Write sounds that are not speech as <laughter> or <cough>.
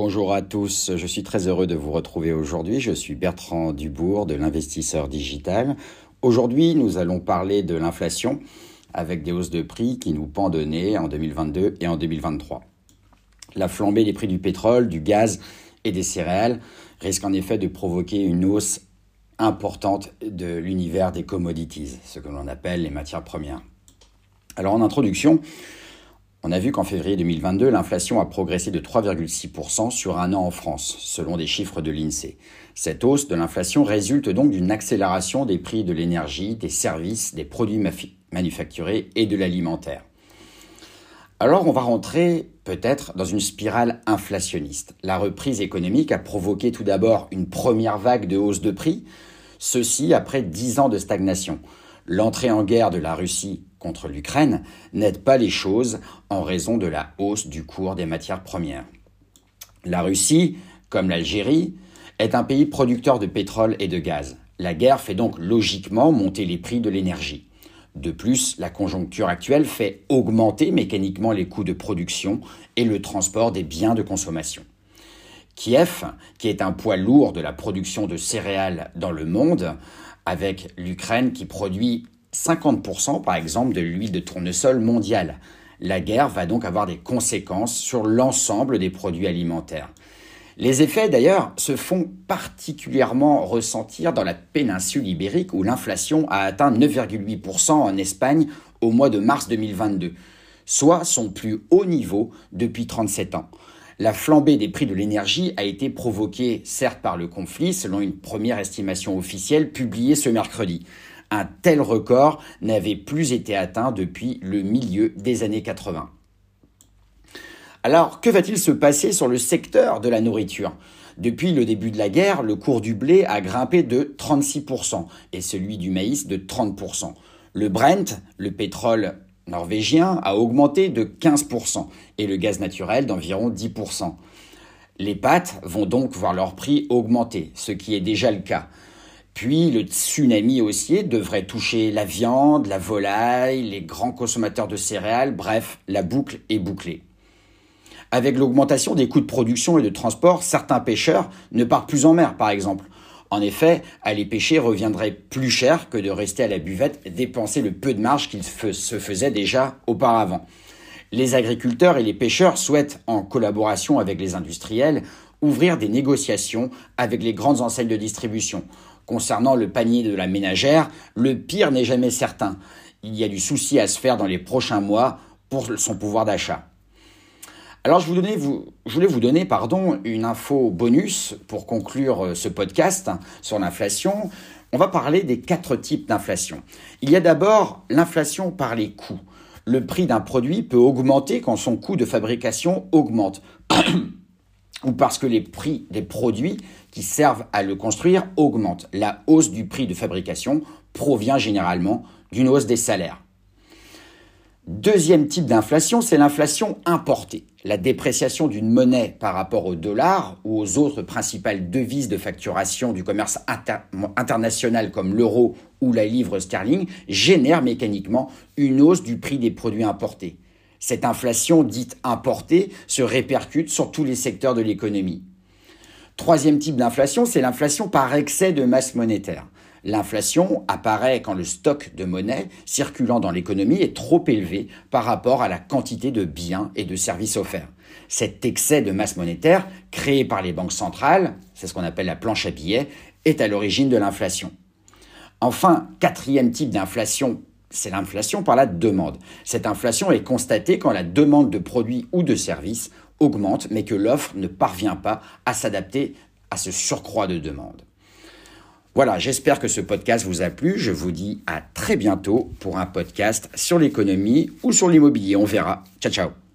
Bonjour à tous, je suis très heureux de vous retrouver aujourd'hui. Je suis Bertrand Dubourg de l'investisseur digital. Aujourd'hui, nous allons parler de l'inflation avec des hausses de prix qui nous pendonnaient en 2022 et en 2023. La flambée des prix du pétrole, du gaz et des céréales risque en effet de provoquer une hausse importante de l'univers des commodities, ce que l'on appelle les matières premières. Alors en introduction, on a vu qu'en février 2022, l'inflation a progressé de 3,6% sur un an en France, selon des chiffres de l'INSEE. Cette hausse de l'inflation résulte donc d'une accélération des prix de l'énergie, des services, des produits manufacturés et de l'alimentaire. Alors on va rentrer peut-être dans une spirale inflationniste. La reprise économique a provoqué tout d'abord une première vague de hausse de prix, ceci après dix ans de stagnation. L'entrée en guerre de la Russie contre l'Ukraine n'aide pas les choses en raison de la hausse du cours des matières premières. La Russie, comme l'Algérie, est un pays producteur de pétrole et de gaz. La guerre fait donc logiquement monter les prix de l'énergie. De plus, la conjoncture actuelle fait augmenter mécaniquement les coûts de production et le transport des biens de consommation. Kiev, qui est un poids lourd de la production de céréales dans le monde, avec l'Ukraine qui produit 50% par exemple de l'huile de tournesol mondiale. La guerre va donc avoir des conséquences sur l'ensemble des produits alimentaires. Les effets d'ailleurs se font particulièrement ressentir dans la péninsule ibérique où l'inflation a atteint 9,8% en Espagne au mois de mars 2022, soit son plus haut niveau depuis 37 ans. La flambée des prix de l'énergie a été provoquée certes par le conflit selon une première estimation officielle publiée ce mercredi. Un tel record n'avait plus été atteint depuis le milieu des années 80. Alors, que va-t-il se passer sur le secteur de la nourriture? Depuis le début de la guerre, le cours du blé a grimpé de 36% et celui du maïs de 30%. Le Brent, le pétrole norvégien, a augmenté de 15% et le gaz naturel d'environ 10%. Les pâtes vont donc voir leur prix augmenter, ce qui est déjà le cas. Puis le tsunami haussier devrait toucher la viande, la volaille, les grands consommateurs de céréales, bref, la boucle est bouclée. Avec l'augmentation des coûts de production et de transport, certains pêcheurs ne partent plus en mer, par exemple. En effet, aller pêcher reviendrait plus cher que de rester à la buvette et dépenser le peu de marge qu'il se faisait déjà auparavant. Les agriculteurs et les pêcheurs souhaitent, en collaboration avec les industriels, ouvrir des négociations avec les grandes enseignes de distribution Concernant le panier de la ménagère, le pire n'est jamais certain. Il y a du souci à se faire dans les prochains mois pour son pouvoir d'achat. Alors je, voulais vous donner pardon, une info bonus pour conclure euh, ce podcast sur l'inflation. On va parler des quatre types d'inflation. Il y a d'abord l'inflation par les coûts. Le prix d'un produit peut augmenter quand son coût de fabrication augmente. <clears throat> ou parce que les prix des produits qui servent à le construire augmentent. La hausse du prix de fabrication provient généralement d'une hausse des salaires. Deuxième type d'inflation, c'est l'inflation importée. La dépréciation d'une monnaie par rapport au dollar ou aux autres principales devises de facturation du commerce international comme l'euro ou la livre sterling génère mécaniquement une hausse du prix des produits importés. Cette inflation dite importée se répercute sur tous les secteurs de l'économie. Troisième type d'inflation, c'est l'inflation par excès de masse monétaire. L'inflation apparaît quand le stock de monnaie circulant dans l'économie est trop élevé par rapport à la quantité de biens et de services offerts. Cet excès de masse monétaire, créé par les banques centrales, c'est ce qu'on appelle la planche à billets, est à l'origine de l'inflation. Enfin, quatrième type d'inflation c'est l'inflation par la demande. Cette inflation est constatée quand la demande de produits ou de services augmente, mais que l'offre ne parvient pas à s'adapter à ce surcroît de demande. Voilà, j'espère que ce podcast vous a plu. Je vous dis à très bientôt pour un podcast sur l'économie ou sur l'immobilier. On verra. Ciao, ciao.